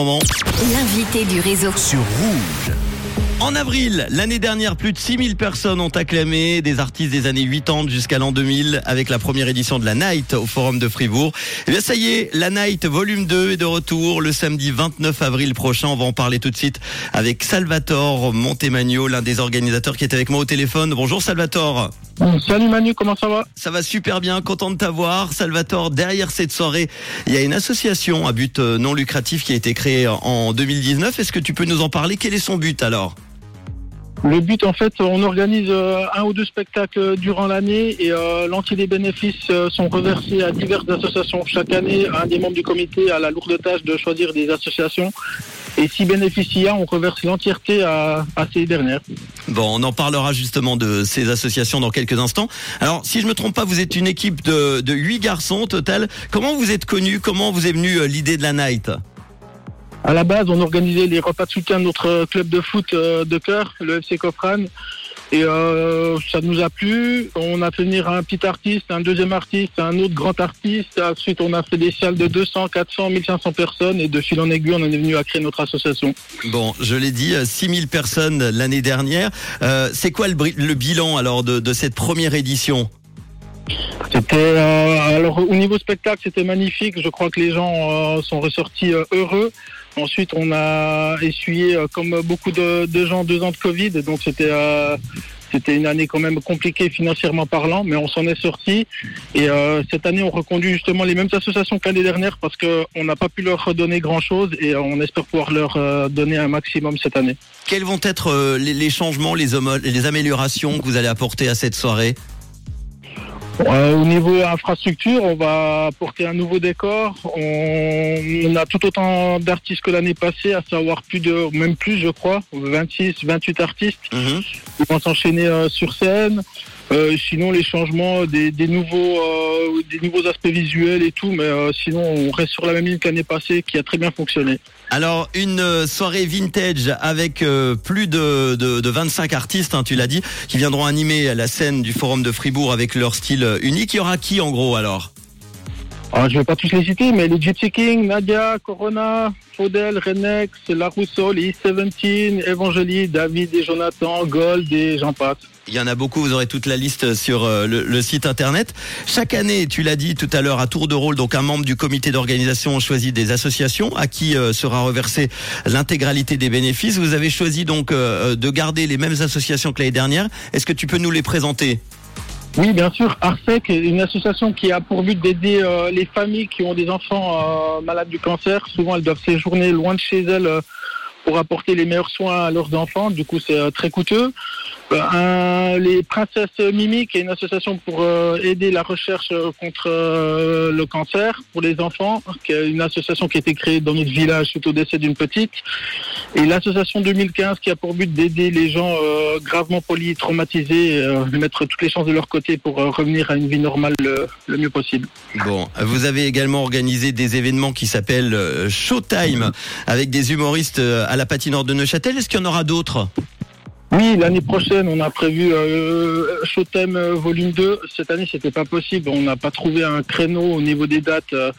L'invité du réseau. sur Rouge. En avril, l'année dernière, plus de 6000 personnes ont acclamé des artistes des années 80 jusqu'à l'an 2000 avec la première édition de la Night au Forum de Fribourg. Et bien ça y est, la Night volume 2 est de retour le samedi 29 avril prochain. On va en parler tout de suite avec Salvatore Montemagno, l'un des organisateurs qui est avec moi au téléphone. Bonjour Salvatore. Salut Manu, comment ça va? Ça va super bien, content de t'avoir. Salvatore, derrière cette soirée, il y a une association à but euh, non lucratif qui a été créée en 2019. Est-ce que tu peux nous en parler? Quel est son but alors? Le but en fait, on organise euh, un ou deux spectacles durant l'année et euh, l'entier des bénéfices euh, sont reversés à diverses associations. Chaque année, un des membres du comité a la lourde tâche de choisir des associations et si a, on reverse l'entièreté à, à ces dernières. Bon, on en parlera justement de ces associations dans quelques instants. Alors, si je me trompe pas, vous êtes une équipe de, de 8 garçons au total. Comment vous êtes connus? Comment vous est venue euh, l'idée de la night? À la base, on organisait les repas de soutien de notre club de foot euh, de cœur, le FC Cofran. Et euh, ça nous a plu. On a fait venir un petit artiste, un deuxième artiste, un autre grand artiste. Ensuite, on a fait des salles de 200, 400, 1500 personnes. Et de fil en aiguille, on en est venu à créer notre association. Bon, je l'ai dit, euh, 6000 personnes l'année dernière. Euh, C'est quoi le, le bilan alors de, de cette première édition? C'était euh, alors au niveau spectacle, c'était magnifique. Je crois que les gens euh, sont ressortis euh, heureux. Ensuite, on a essuyé, euh, comme beaucoup de, gens, deux ans de Covid. Donc c'était euh, c'était une année quand même compliquée financièrement parlant, mais on s'en est sorti. Et euh, cette année, on reconduit justement les mêmes associations que l'année dernière parce que on n'a pas pu leur redonner grand chose et on espère pouvoir leur donner un maximum cette année. Quels vont être les, changements, les, les améliorations que vous allez apporter à cette soirée? Au niveau infrastructure, on va apporter un nouveau décor. On, on a tout autant d'artistes que l'année passée, à savoir plus de, même plus, je crois, 26, 28 artistes Mhm. qui vont s'enchaîner euh, sur scène. Euh, sinon, les changements, des, des nouveaux, euh, des nouveaux aspects visuels et tout, mais euh, sinon, on reste sur la même ligne que l'année passée, qui a très bien fonctionné. Alors, une euh, soirée vintage avec euh, plus de, de, de 25 artistes, hein, tu l'as dit, qui viendront animer la scène du Forum de Fribourg avec leur style euh, unique. Il y aura qui en gros alors? Alors, je vais pas tous les citer, mais les Gypsy King, Nadia, Corona, Faudel, Renex, La Rousseau, les E17, Evangélie, David et Jonathan, Gold et j'en passe. Il y en a beaucoup, vous aurez toute la liste sur euh, le, le site internet. Chaque année, tu l'as dit tout à l'heure, à tour de rôle, donc un membre du comité d'organisation choisit des associations à qui euh, sera reversée l'intégralité des bénéfices. Vous avez choisi donc euh, de garder les mêmes associations que l'année dernière. Est-ce que tu peux nous les présenter? Oui, bien sûr. Arsec est une association qui a pour but d'aider euh, les familles qui ont des enfants euh, malades du cancer. Souvent, elles doivent séjourner loin de chez elles euh, pour apporter les meilleurs soins à leurs enfants. Du coup, c'est très coûteux. Euh, les Princesses Mimi, qui est une association pour euh, aider la recherche contre euh, le cancer pour les enfants, qui est une association qui a été créée dans notre village suite au décès d'une petite. Et l'association 2015 qui a pour but d'aider les gens gravement polytraumatisés, de mettre toutes les chances de leur côté pour revenir à une vie normale le, mieux possible. Bon, vous avez également organisé des événements qui s'appellent Showtime avec des humoristes à la patinoire de Neuchâtel. Est-ce qu'il y en aura d'autres? Oui, l'année prochaine, on a prévu euh, Showtime euh, volume 2. Cette année, c'était pas possible. On n'a pas trouvé un créneau au niveau des dates. euh,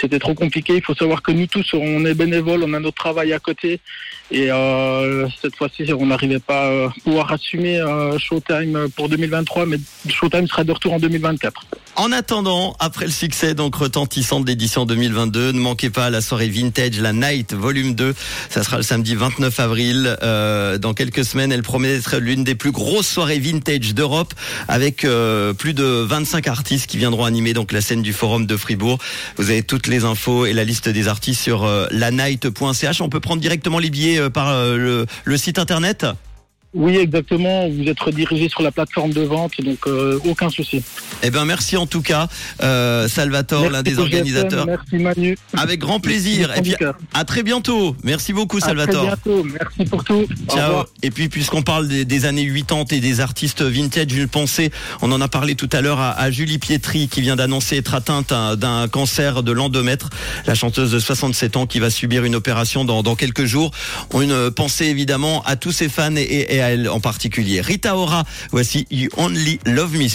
c'était trop compliqué. Il faut savoir que nous tous, on est bénévoles, on a notre travail à côté. Et euh, cette fois-ci, on n'arrivait pas à pouvoir assumer euh, Showtime pour 2023, mais Showtime sera de retour en 2024. En attendant, après le succès donc retentissant de l'édition 2022, ne manquez pas la soirée vintage, la Night Volume 2. Ça sera le samedi 29 avril. Euh, dans quelques semaines, elle promet d'être l'une des plus grosses soirées vintage d'Europe, avec euh, plus de 25 artistes qui viendront animer donc la scène du Forum de Fribourg. Vous avez toutes les infos et la liste des artistes sur euh, lanight.ch. On peut prendre directement les billets euh, par euh, le, le site internet? Oui, exactement. Vous êtes redirigé sur la plateforme de vente, donc euh, aucun souci. Eh ben merci en tout cas, euh, Salvatore, l'un des Merci GFM, organisateurs. Merci Manu. Avec grand plaisir. Et puis à très bientôt. Merci beaucoup À Salvatore. très bientôt. Merci pour tout. Ciao. Et puis puisqu'on parle des, des années 80 et des artistes vintage, une pensée, on en a parlé tout à l'heure à, à Julie Pietri qui vient d'annoncer être atteinte d'un cancer de l'endomètre, la chanteuse de 67 ans qui va subir une opération dans, dans quelques jours. Une pensée évidemment à tous ses fans et, et en particulier. Rita Ora, voici You Only Love Me.